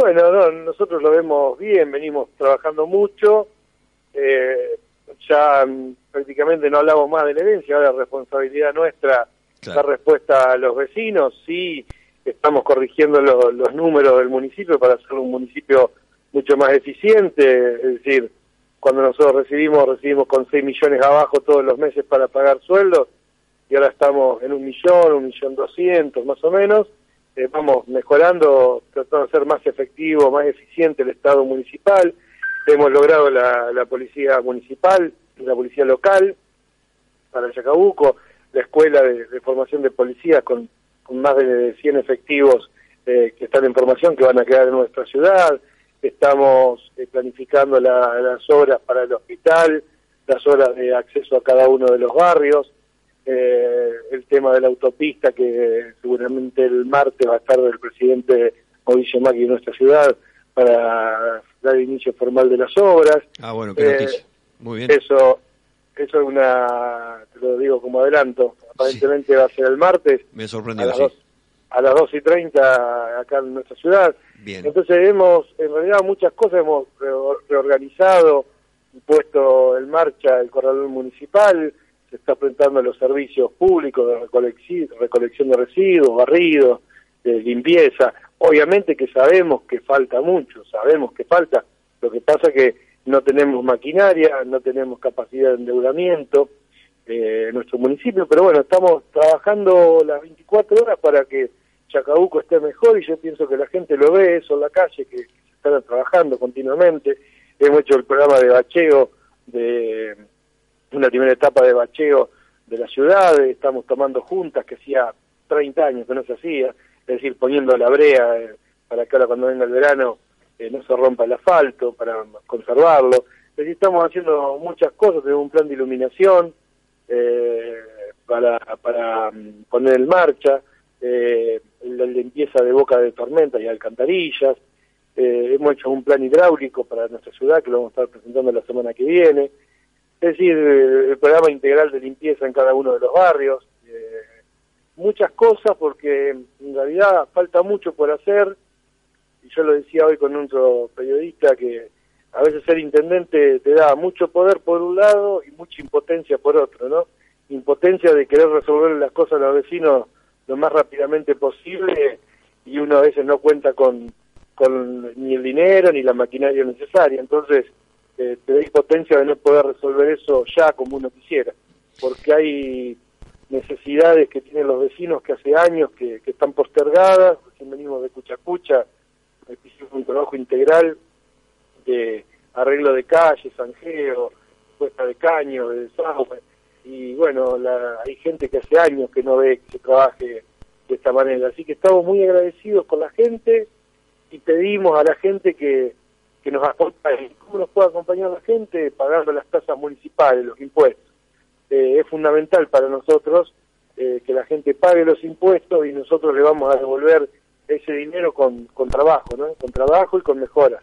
Bueno, no, nosotros lo vemos bien, venimos trabajando mucho, eh, ya mm, prácticamente no hablamos más de la herencia, ahora es responsabilidad nuestra dar respuesta a los vecinos, sí estamos corrigiendo los números del municipio para hacerlo un municipio mucho más eficiente, es decir, cuando nosotros recibimos, recibimos con 6 millones abajo todos los meses para pagar sueldos, y ahora estamos en un millón, un millón doscientos más o menos, eh, vamos mejorando, tratando de ser más efectivo, más eficiente el Estado municipal, hemos logrado la, la policía municipal, la policía local para Chacabuco, la escuela de, formación de policías con, con, más de 100 efectivos eh, que están en formación, que van a quedar en nuestra ciudad, estamos eh, planificando las obras para el hospital, las horas de acceso a cada uno de los barrios, eh, el tema de la autopista que seguramente el martes va a estar del presidente Mauricio Macri en nuestra ciudad para dar inicio formal de las obras. Ah, bueno, qué noticia. Muy bien. Eso, eso es una, te lo digo como adelanto, aparentemente va a ser el martes. Me sorprendió, a las, dos, a las 2 y 30 acá en nuestra ciudad. Bien. Entonces hemos, en realidad muchas cosas hemos reorganizado, puesto en marcha el corredor municipal, se está enfrentando a los servicios públicos de recolección de residuos, barridos, de limpieza. Obviamente que sabemos que falta mucho, sabemos que falta. Lo que pasa que no tenemos maquinaria, no tenemos capacidad de endeudamiento eh, en nuestro municipio, pero bueno, estamos trabajando las 24 horas para que Chacabuco esté mejor y yo pienso que la gente lo ve eso en la calle, que, que se están trabajando continuamente. Hemos hecho el programa de bacheo de una primera etapa de bacheo de la ciudad, estamos tomando juntas que hacía 30 años que no se hacía, es decir, poniendo la brea eh, para que ahora cuando venga el verano eh, no se rompa el asfalto, para conservarlo. Es estamos haciendo muchas cosas, tenemos un plan de iluminación eh, para, para mm, poner en marcha, la limpieza de boca de tormenta y alcantarillas, hemos hecho un plan hidráulico para nuestra ciudad que lo vamos a estar presentando la semana que viene, es decir, el programa integral de limpieza en cada uno de los barrios, eh, muchas cosas porque en realidad falta mucho por hacer, y yo lo decía hoy con otro periodista que a veces ser intendente te da mucho poder por un lado y mucha impotencia por otro, ¿no? Impotencia de querer resolver las cosas a los vecinos lo más rápidamente posible y uno a veces no cuenta con, con ni el dinero ni la maquinaria necesaria, entonces eh, te da impotencia de no poder resolver eso ya como uno quisiera, porque hay necesidades que tienen los vecinos que hace años que, están postergadas, recién venimos de Cuchacucha, hicimos un trabajo integral de arreglo de calles, zanjeo, puesta de caño, de desagüe, y bueno, la, hay gente que hace años que no ve que se trabaje de esta manera, así que estamos muy agradecidos con la gente y pedimos a la gente que que nos acompañe. ¿Cómo nos puede acompañar la gente? Pagando las tasas municipales, los impuestos. Eh, es fundamental para nosotros eh, que la gente pague los impuestos y nosotros le vamos a devolver ese dinero con, con trabajo, ¿no? Con trabajo y con mejoras.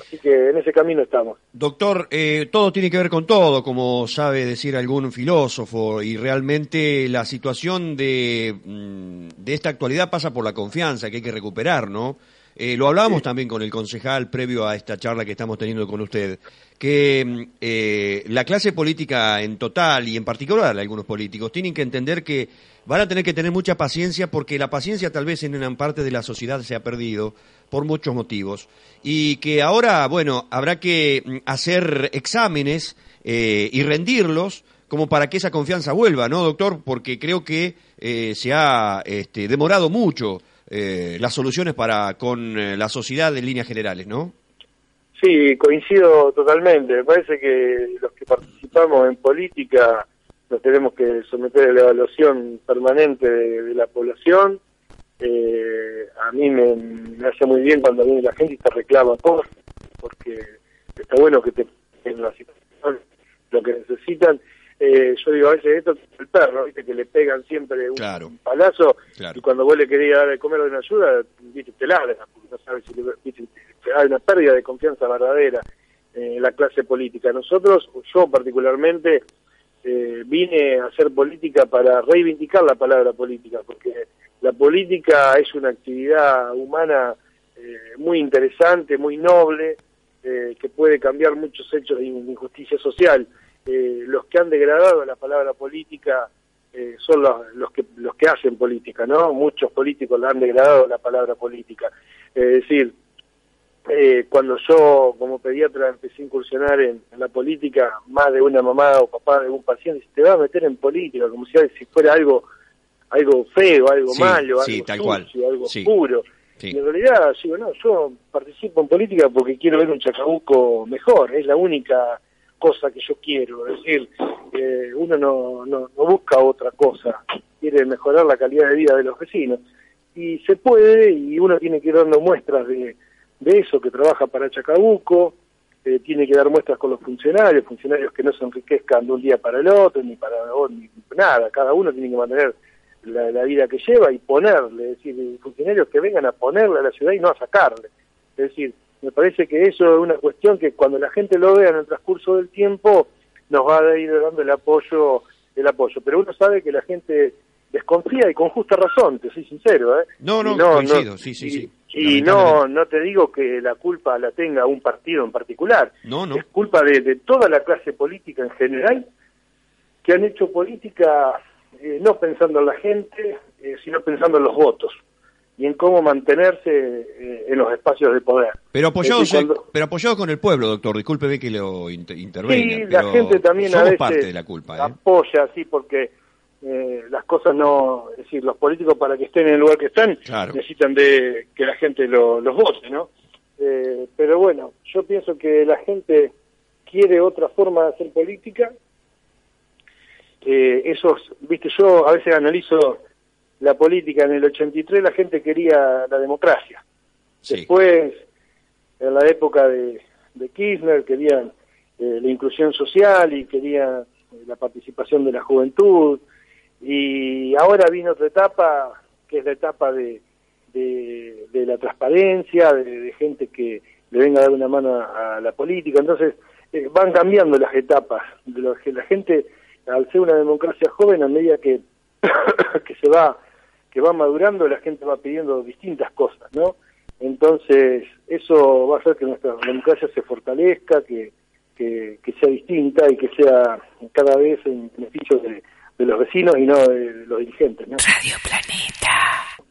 Así que en ese camino estamos. Doctor, eh, todo tiene que ver con todo, como sabe decir algún filósofo, y realmente la situación de, mm, de esta actualidad pasa por la confianza que hay que recuperar, ¿no? Eh, lo hablábamos también con el concejal previo a esta charla que estamos teniendo con usted, que mm, eh, la clase política en total y en particular algunos políticos tienen que entender que van a tener que tener mucha paciencia porque la paciencia tal vez en una parte de la sociedad se ha perdido por muchos motivos y que ahora, bueno, habrá que mm, hacer exámenes eh, y rendirlos como para que esa confianza vuelva, ¿no, doctor? Porque creo que se ha este, demorado mucho eh, las soluciones para con eh, la sociedad en líneas generales, ¿no? Sí, coincido totalmente. Me parece que los que participamos en política nos tenemos que someter a la evaluación permanente de, la población. Eh, a mí me, hace muy bien cuando viene la gente y te reclama cosas, porque está bueno que te en la situación lo que necesitan eh, yo digo, a veces esto es el perro, ¿viste? que le pegan siempre un, palazo y cuando vos le querías dar de comer de una ayuda, ¿viste? te ladra, no sabes si le, ¿viste? hay una pérdida de confianza verdadera en la clase política. Nosotros, yo particularmente, eh, vine a hacer política para reivindicar la palabra política, porque la política es una actividad humana muy interesante, muy noble, que puede cambiar muchos hechos de injusticia social. Los que han degradado la palabra política son los, los, que los que hacen política, ¿no? Muchos políticos la han degradado la palabra política. es decir, eh, cuando yo como pediatra empecé a incursionar en, la política, más de una mamá o papá de un paciente te va a meter en política, como si, si fuera algo algo feo, algo malo, algo tal sucio, algo puro. Y en realidad, digo, no, yo participo en política porque quiero ver un Chacabuco mejor, es la única cosa que yo quiero, es decir, eh, uno no, no, no busca otra cosa, quiere mejorar la calidad de vida de los vecinos. Y se puede, y uno tiene que ir dando muestras de de eso, que trabaja para Chacabuco, eh, tiene que dar muestras con los funcionarios, funcionarios que no se enriquezcan de un día para el otro, ni para ni nada, cada uno tiene que mantener la, vida que lleva y ponerle, es decir, funcionarios que vengan a ponerle a la ciudad y no a sacarle. Es decir, me parece que eso es una cuestión que cuando la gente lo vea en el transcurso del tiempo nos va a ir dando el apoyo, el apoyo. Pero uno sabe que la gente desconfía y con justa razón, te soy sincero. ¿eh? No, no, coincido, sí, sí, sí. Y no, no te digo que la culpa la tenga un partido en particular. No, no. Es culpa de, toda la clase política en general que han hecho política eh, no pensando en la gente, eh, sino pensando en los votos y en cómo mantenerse eh, en los espacios de poder. Pero apoyados, pero apoyado con el pueblo, doctor. Discúlpeme que lo intervenga. Sí, la gente también a veces parte de la culpa. Apoya, sí, porque eh, las cosas no, es decir, los políticos para que estén en el lugar que están necesitan de que la gente los vote, ¿no? Eh, pero bueno, yo pienso que la gente quiere otra forma de hacer política. Eh, esos, viste, yo a veces analizo la política en el 83, la gente quería la democracia. Después, en la época de, de Kirchner, querían la inclusión social y querían la participación de la juventud y ahora viene otra etapa, que es la etapa de, de, la transparencia, de, gente que le venga a dar una mano a, la política. Entonces, eh, van cambiando las etapas. De lo que la gente, al ser una democracia joven, a medida que, que se va que va madurando, la gente va pidiendo distintas cosas, ¿no? Entonces, eso va a hacer que nuestra democracia se fortalezca, que, que, que sea distinta y que sea cada vez en beneficio de, de los vecinos y no de los dirigentes. ¿no? Radio Planeta.